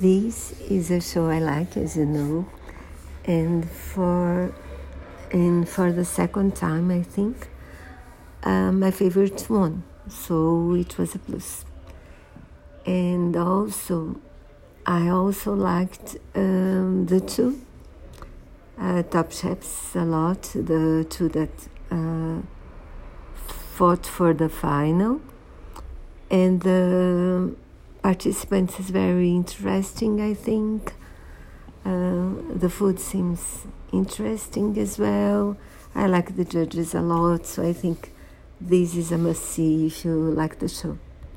This is a show I like, as you know, and for and for the second time, I think uh, my favorite one. So it was a plus. And also, I also liked um, the two uh, top chefs a lot. The two that uh, fought for the final, and the participants is very interesting. I think uh, the food seems interesting as well. I like the judges a lot, so I think this is a must see if you like the show.